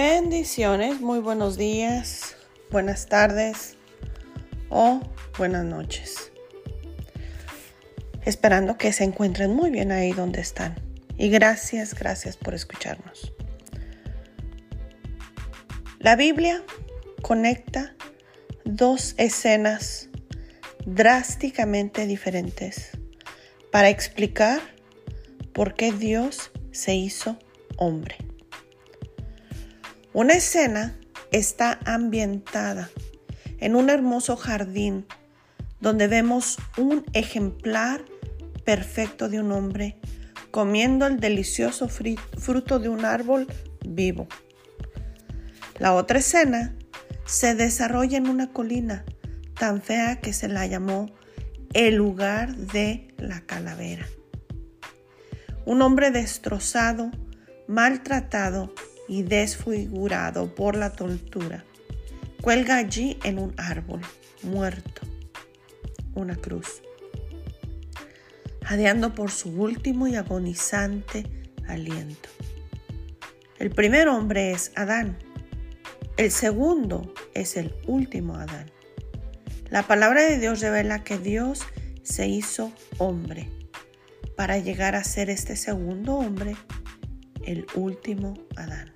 Bendiciones, muy buenos días, buenas tardes o buenas noches. Esperando que se encuentren muy bien ahí donde están. Y gracias, gracias por escucharnos. La Biblia conecta dos escenas drásticamente diferentes para explicar por qué Dios se hizo hombre. Una escena está ambientada en un hermoso jardín donde vemos un ejemplar perfecto de un hombre comiendo el delicioso fruto de un árbol vivo. La otra escena se desarrolla en una colina tan fea que se la llamó el lugar de la calavera. Un hombre destrozado, maltratado y desfigurado por la tortura. Cuelga allí en un árbol, muerto, una cruz, jadeando por su último y agonizante aliento. El primer hombre es Adán. El segundo es el último Adán. La palabra de Dios revela que Dios se hizo hombre para llegar a ser este segundo hombre, el último Adán.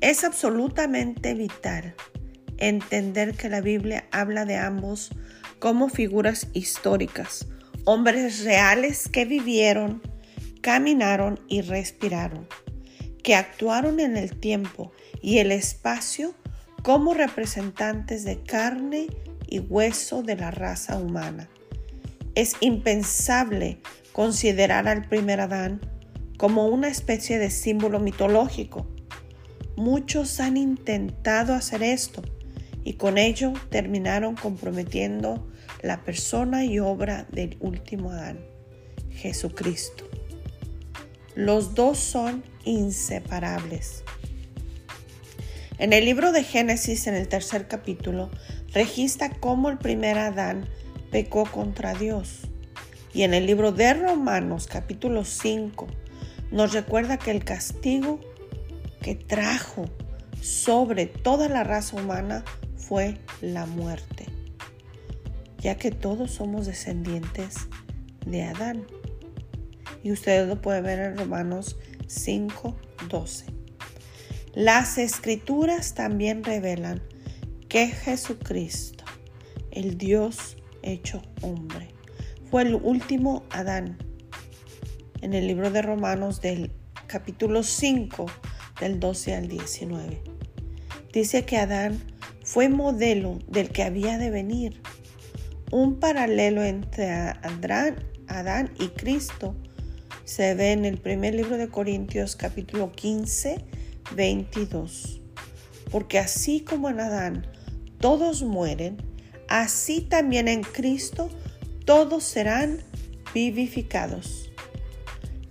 Es absolutamente vital entender que la Biblia habla de ambos como figuras históricas, hombres reales que vivieron, caminaron y respiraron, que actuaron en el tiempo y el espacio como representantes de carne y hueso de la raza humana. Es impensable considerar al primer Adán como una especie de símbolo mitológico Muchos han intentado hacer esto y con ello terminaron comprometiendo la persona y obra del último Adán, Jesucristo. Los dos son inseparables. En el libro de Génesis, en el tercer capítulo, registra cómo el primer Adán pecó contra Dios. Y en el libro de Romanos, capítulo 5, nos recuerda que el castigo que trajo sobre toda la raza humana fue la muerte, ya que todos somos descendientes de Adán. Y ustedes lo pueden ver en Romanos 5, 12. Las escrituras también revelan que Jesucristo, el Dios hecho hombre, fue el último Adán. En el libro de Romanos del capítulo 5, del 12 al 19. Dice que Adán fue modelo del que había de venir. Un paralelo entre Adán, Adán y Cristo se ve en el primer libro de Corintios capítulo 15, 22. Porque así como en Adán todos mueren, así también en Cristo todos serán vivificados.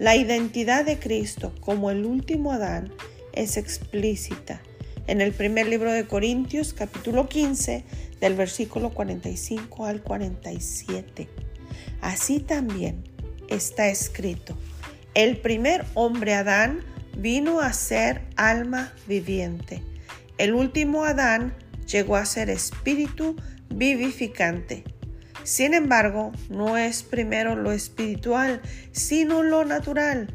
La identidad de Cristo como el último Adán es explícita en el primer libro de Corintios capítulo 15 del versículo 45 al 47. Así también está escrito, el primer hombre Adán vino a ser alma viviente. El último Adán llegó a ser espíritu vivificante. Sin embargo, no es primero lo espiritual, sino lo natural,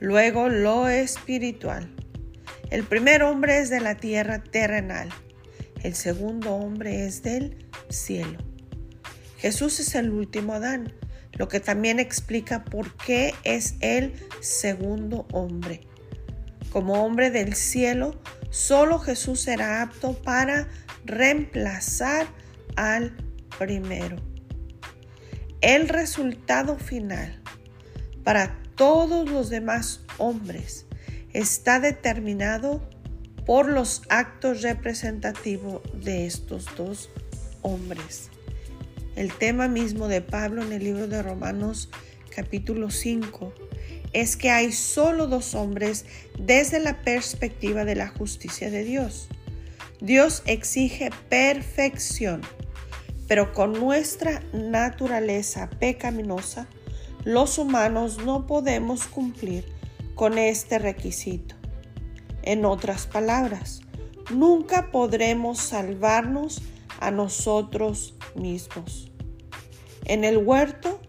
luego lo espiritual. El primer hombre es de la tierra terrenal, el segundo hombre es del cielo. Jesús es el último Adán, lo que también explica por qué es el segundo hombre. Como hombre del cielo, solo Jesús será apto para reemplazar al primero. El resultado final para todos los demás hombres está determinado por los actos representativos de estos dos hombres. El tema mismo de Pablo en el libro de Romanos capítulo 5 es que hay solo dos hombres desde la perspectiva de la justicia de Dios. Dios exige perfección, pero con nuestra naturaleza pecaminosa, los humanos no podemos cumplir con este requisito. En otras palabras, nunca podremos salvarnos a nosotros mismos. En el huerto,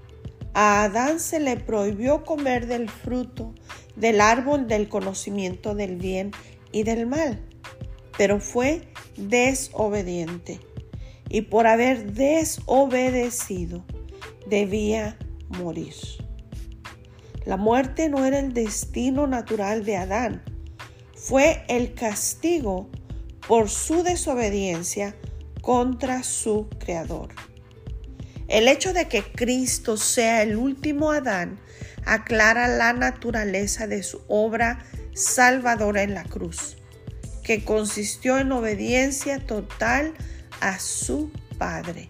a Adán se le prohibió comer del fruto del árbol del conocimiento del bien y del mal, pero fue desobediente y por haber desobedecido debía morir. La muerte no era el destino natural de Adán, fue el castigo por su desobediencia contra su Creador. El hecho de que Cristo sea el último Adán aclara la naturaleza de su obra salvadora en la cruz, que consistió en obediencia total a su Padre.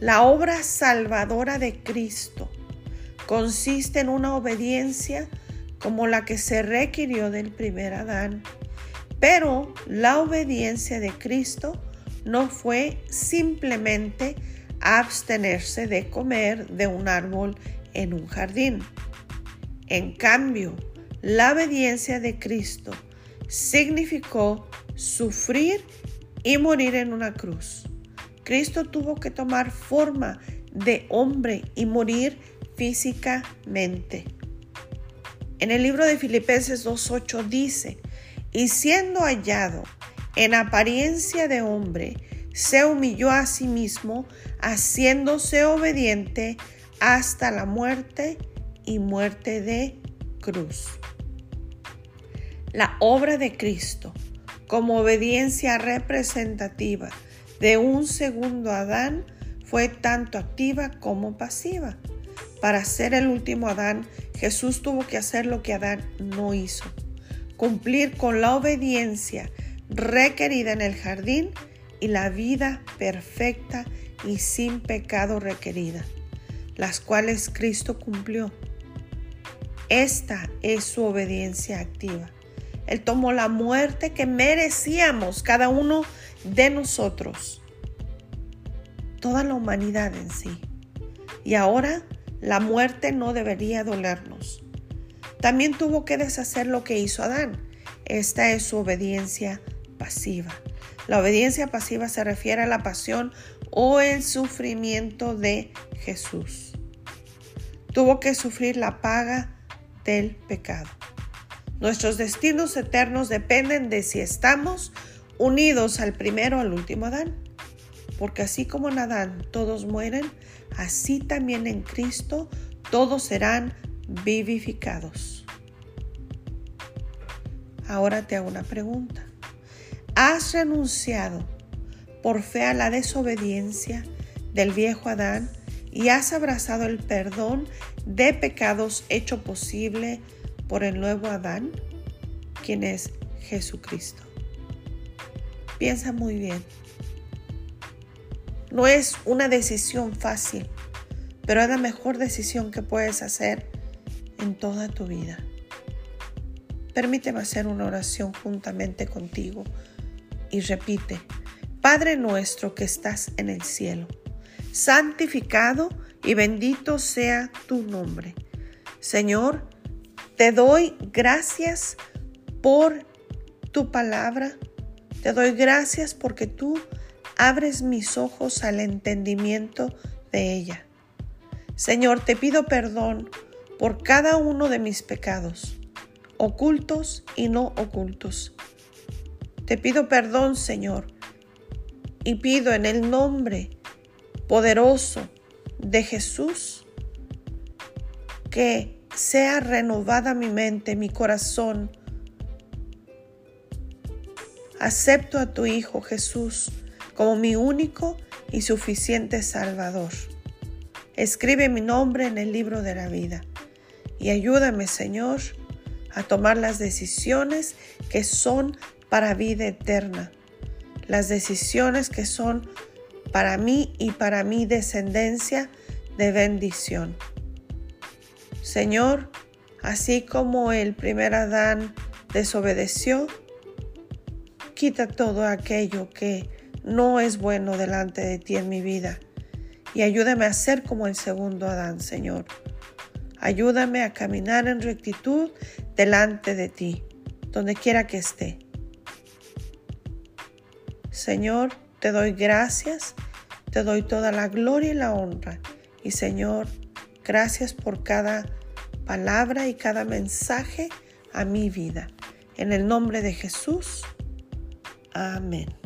La obra salvadora de Cristo consiste en una obediencia como la que se requirió del primer Adán. Pero la obediencia de Cristo no fue simplemente abstenerse de comer de un árbol en un jardín. En cambio, la obediencia de Cristo significó sufrir y morir en una cruz. Cristo tuvo que tomar forma de hombre y morir físicamente. En el libro de Filipenses 2.8 dice, y siendo hallado en apariencia de hombre, se humilló a sí mismo, haciéndose obediente hasta la muerte y muerte de cruz. La obra de Cristo como obediencia representativa de un segundo Adán fue tanto activa como pasiva. Para ser el último Adán, Jesús tuvo que hacer lo que Adán no hizo, cumplir con la obediencia requerida en el jardín y la vida perfecta y sin pecado requerida, las cuales Cristo cumplió. Esta es su obediencia activa. Él tomó la muerte que merecíamos cada uno de nosotros, toda la humanidad en sí. Y ahora la muerte no debería dolernos. También tuvo que deshacer lo que hizo Adán. Esta es su obediencia pasiva. La obediencia pasiva se refiere a la pasión o el sufrimiento de Jesús. Tuvo que sufrir la paga del pecado. Nuestros destinos eternos dependen de si estamos unidos al primero o al último Adán. Porque así como en Adán todos mueren, así también en Cristo todos serán vivificados. Ahora te hago una pregunta. ¿Has renunciado por fe a la desobediencia del viejo Adán y has abrazado el perdón de pecados hecho posible por el nuevo Adán, quien es Jesucristo. Piensa muy bien. No es una decisión fácil, pero es la mejor decisión que puedes hacer en toda tu vida. Permíteme hacer una oración juntamente contigo y repite, Padre nuestro que estás en el cielo, santificado y bendito sea tu nombre. Señor, te doy gracias por tu palabra. Te doy gracias porque tú abres mis ojos al entendimiento de ella. Señor, te pido perdón por cada uno de mis pecados, ocultos y no ocultos. Te pido perdón, Señor, y pido en el nombre poderoso de Jesús que sea renovada mi mente, mi corazón. Acepto a tu Hijo Jesús como mi único y suficiente Salvador. Escribe mi nombre en el libro de la vida y ayúdame, Señor, a tomar las decisiones que son para vida eterna, las decisiones que son para mí y para mi descendencia de bendición. Señor, así como el primer Adán desobedeció, quita todo aquello que no es bueno delante de ti en mi vida y ayúdame a ser como el segundo Adán, Señor. Ayúdame a caminar en rectitud delante de ti. donde quiera que esté. Señor, te doy gracias, te doy toda la gloria y la honra. Y Señor, gracias por cada palabra y cada mensaje a mi vida. En el nombre de Jesús. Amén.